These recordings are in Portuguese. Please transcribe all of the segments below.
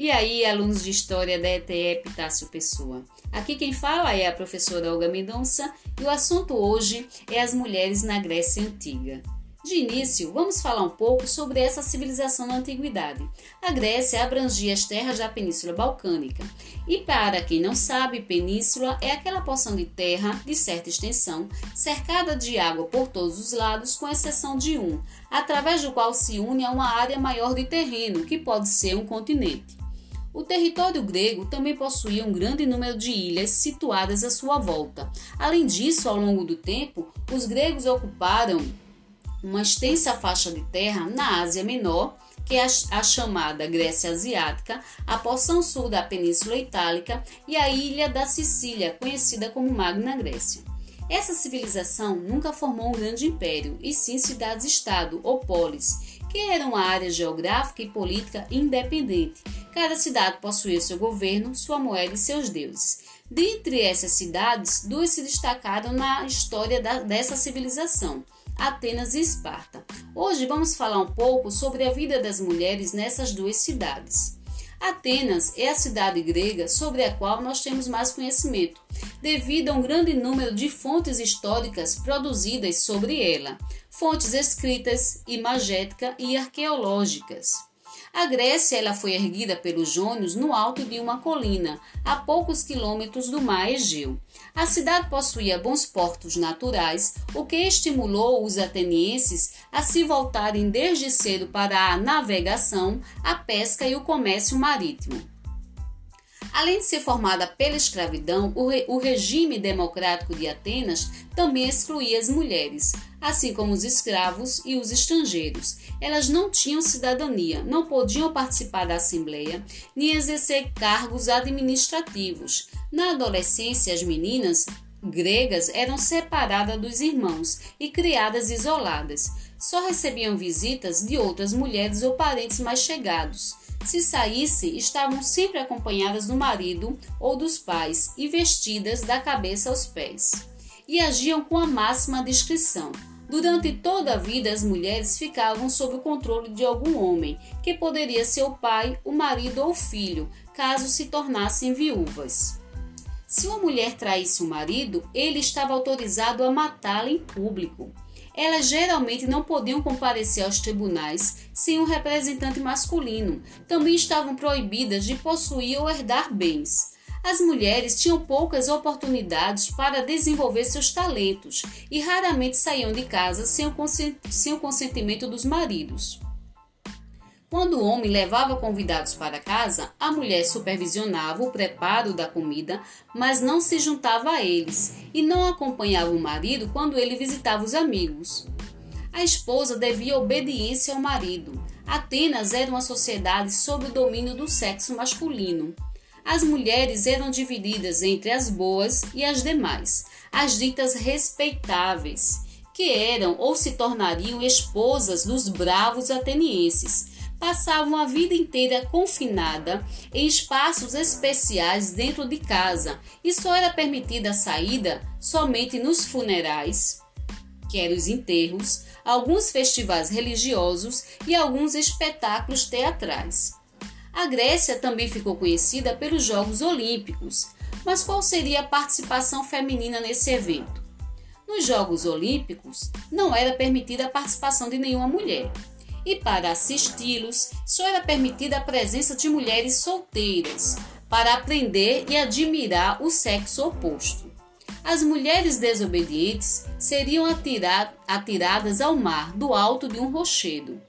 E aí, alunos de História da ETE Epitácio Pessoa? Aqui quem fala é a professora Olga Mendonça e o assunto hoje é as mulheres na Grécia Antiga. De início, vamos falar um pouco sobre essa civilização na antiguidade. A Grécia abrangia as terras da Península Balcânica. E para quem não sabe, península é aquela porção de terra de certa extensão, cercada de água por todos os lados, com exceção de um, através do qual se une a uma área maior de terreno, que pode ser um continente. O território grego também possuía um grande número de ilhas situadas à sua volta. Além disso, ao longo do tempo, os gregos ocuparam uma extensa faixa de terra na Ásia Menor, que é a, chamada Grécia Asiática, a porção sul da Península Itálica e a ilha da Sicília, conhecida como Magna Grécia. Essa civilização nunca formou um grande império, e sim cidades-estado ou polis, que era uma área geográfica e política independente. Cada cidade possuía seu governo, sua moeda e seus deuses. Dentre essas cidades, duas se destacaram na história da, dessa civilização: Atenas e Esparta. Hoje vamos falar um pouco sobre a vida das mulheres nessas duas cidades. Atenas é a cidade grega sobre a qual nós temos mais conhecimento, devido a um grande número de fontes históricas produzidas sobre ela, fontes escritas, imagética e arqueológicas. A Grécia ela foi erguida pelos jônios no alto de uma colina, a poucos quilômetros do mar Egeu. A cidade possuía bons portos naturais, o que estimulou os atenienses a se voltarem desde cedo para a navegação, a pesca e o comércio marítimo. Além de ser formada pela escravidão, o, re o regime democrático de Atenas também excluía as mulheres, assim como os escravos e os estrangeiros. Elas não tinham cidadania, não podiam participar da Assembleia, nem exercer cargos administrativos. Na adolescência, as meninas gregas eram separadas dos irmãos e criadas isoladas. Só recebiam visitas de outras mulheres ou parentes mais chegados. Se saíssem, estavam sempre acompanhadas do marido ou dos pais e vestidas da cabeça aos pés. E agiam com a máxima discrição. Durante toda a vida, as mulheres ficavam sob o controle de algum homem, que poderia ser o pai, o marido ou o filho, caso se tornassem viúvas. Se uma mulher traísse o marido, ele estava autorizado a matá-la em público elas geralmente não podiam comparecer aos tribunais sem um representante masculino. Também estavam proibidas de possuir ou herdar bens. As mulheres tinham poucas oportunidades para desenvolver seus talentos e raramente saíam de casa sem o consentimento dos maridos. Quando o homem levava convidados para casa, a mulher supervisionava o preparo da comida, mas não se juntava a eles e não acompanhava o marido quando ele visitava os amigos. A esposa devia obediência ao marido. Atenas era uma sociedade sob o domínio do sexo masculino. As mulheres eram divididas entre as boas e as demais, as ditas respeitáveis, que eram ou se tornariam esposas dos bravos atenienses passavam a vida inteira confinada em espaços especiais dentro de casa e só era permitida a saída somente nos funerais, que eram os enterros, alguns festivais religiosos e alguns espetáculos teatrais. A Grécia também ficou conhecida pelos Jogos Olímpicos, mas qual seria a participação feminina nesse evento? Nos Jogos Olímpicos não era permitida a participação de nenhuma mulher e para assisti-los só era permitida a presença de mulheres solteiras, para aprender e admirar o sexo oposto. As mulheres desobedientes seriam atiradas ao mar do alto de um rochedo.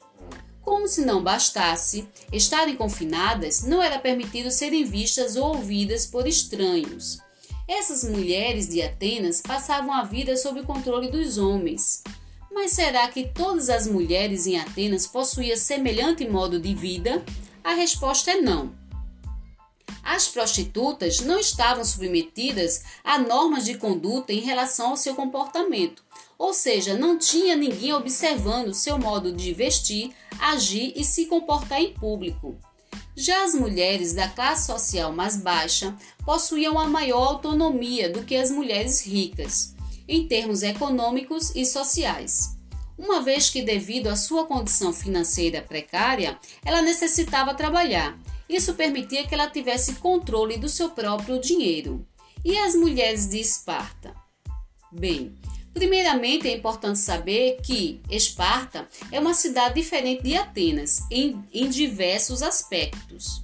Como se não bastasse estarem confinadas, não era permitido serem vistas ou ouvidas por estranhos. Essas mulheres de Atenas passavam a vida sob o controle dos homens. Mas será que todas as mulheres em Atenas possuíam semelhante modo de vida? A resposta é não. As prostitutas não estavam submetidas a normas de conduta em relação ao seu comportamento, ou seja, não tinha ninguém observando seu modo de vestir, agir e se comportar em público. Já as mulheres da classe social mais baixa possuíam uma maior autonomia do que as mulheres ricas em termos econômicos e sociais. Uma vez que, devido à sua condição financeira precária, ela necessitava trabalhar Isso permitia que ela tivesse controle do seu próprio dinheiro. E as mulheres de Esparta? Bem, primeiramente é importante saber que Esparta é uma cidade diferente de Atenas em, em diversos aspectos.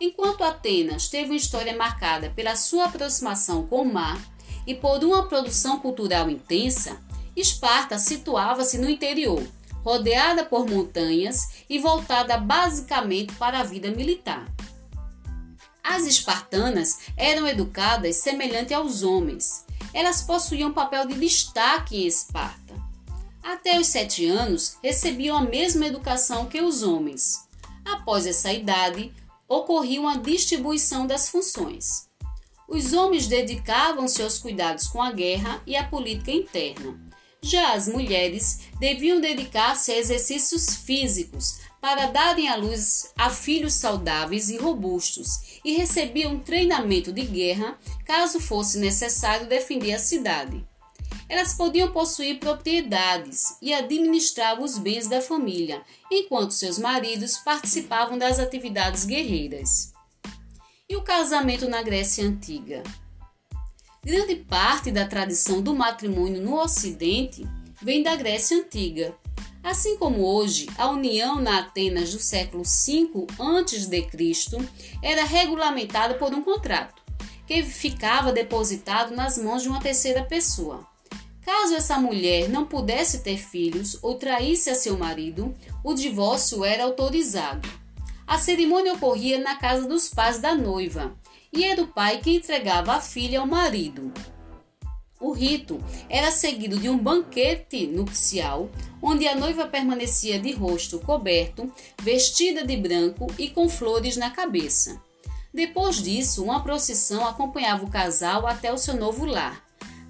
Enquanto Atenas teve uma história marcada pela sua aproximação com o mar e por uma produção cultural intensa, Esparta situava-se no interior, rodeada por montanhas e voltada basicamente para a vida militar. As espartanas eram educadas semelhante aos homens. Elas possuíam papel de destaque em Esparta. Até os sete anos, recebiam a mesma educação que os homens. Após essa idade, ocorria uma distribuição das funções. Os homens dedicavam-se aos cuidados com a guerra e a política interna. Já as mulheres deviam dedicar-se a exercícios físicos para darem à luz a filhos saudáveis e robustos e recebiam treinamento de guerra caso fosse necessário defender a cidade. Elas podiam possuir propriedades e administrar os bens da família, enquanto seus maridos participavam das atividades guerreiras. E o casamento na Grécia Antiga? Grande parte da tradição do matrimônio no Ocidente vem da Grécia Antiga. Assim como hoje, a união na Atenas do século V a.C. era regulamentada por um contrato, que ficava depositado nas mãos de uma terceira pessoa. Caso essa mulher não pudesse ter filhos ou traísse a seu marido, o divórcio era autorizado. A cerimônia ocorria na casa dos pais da noiva, e era o pai que entregava a filha ao marido. O rito era seguido de um banquete nupcial, onde a noiva permanecia de rosto coberto, vestida de branco e com flores na cabeça. Depois disso, uma procissão acompanhava o casal até o seu novo lar.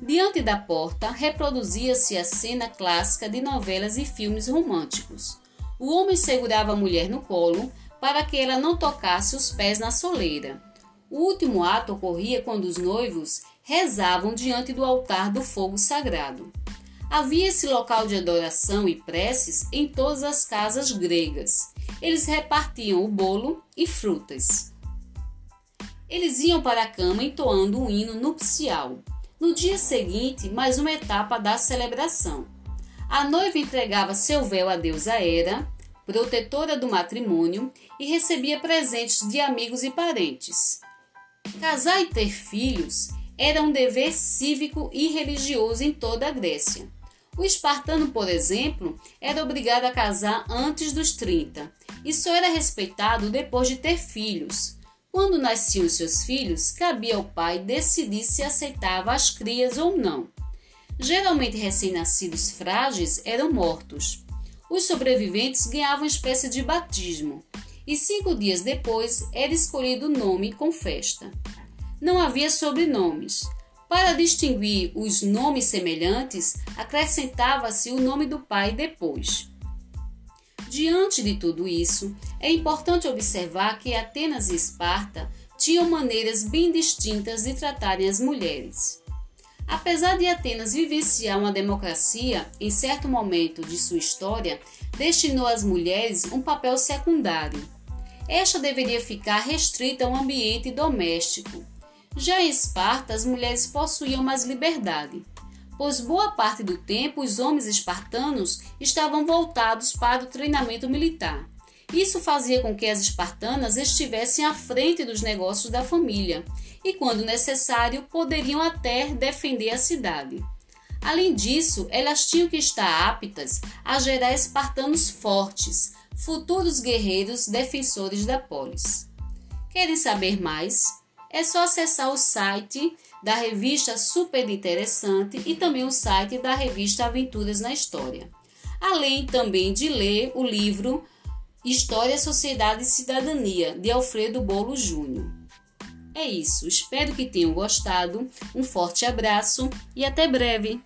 Diante da porta, reproduzia-se a cena clássica de novelas e filmes românticos. O homem segurava a mulher no colo para que ela não tocasse os pés na soleira. O último ato ocorria quando os noivos rezavam diante do altar do fogo sagrado. Havia esse local de adoração e preces em todas as casas gregas. Eles repartiam o bolo e frutas. Eles iam para a cama entoando um hino nupcial. No dia seguinte, mais uma etapa da celebração. A noiva entregava seu véu à deusa Hera, protetora do matrimônio, e recebia presentes de amigos e parentes. Casar e ter filhos era um dever cívico e religioso em toda a Grécia. O espartano, por exemplo, era obrigado a casar antes dos 30 e só era respeitado depois de ter filhos. Quando nasciam seus filhos, cabia ao pai decidir se aceitava as crias ou não. Geralmente recém-nascidos frágeis eram mortos. Os sobreviventes ganhavam uma espécie de batismo, e cinco dias depois era escolhido o nome com festa. Não havia sobrenomes. Para distinguir os nomes semelhantes, acrescentava-se o nome do pai depois. Diante de tudo isso, é importante observar que Atenas e Esparta tinham maneiras bem distintas de tratarem as mulheres. Apesar de Atenas vivenciar uma democracia em certo momento de sua história, destinou às mulheres um papel secundário. Esta deveria ficar restrita ao ambiente doméstico. Já em Esparta, as mulheres possuíam mais liberdade, pois boa parte do tempo os homens espartanos estavam voltados para o treinamento militar. Isso fazia com que as espartanas estivessem à frente dos negócios da família e, quando necessário, poderiam até defender a cidade. Além disso, elas tinham que estar aptas a gerar espartanos fortes, futuros guerreiros defensores da polis. Querem saber mais? É só acessar o site da revista Super Interessante e também o site da revista Aventuras na História. Além também de ler o livro História, Sociedade e Cidadania, de Alfredo Bolo Júnior. É isso, espero que tenham gostado. Um forte abraço e até breve!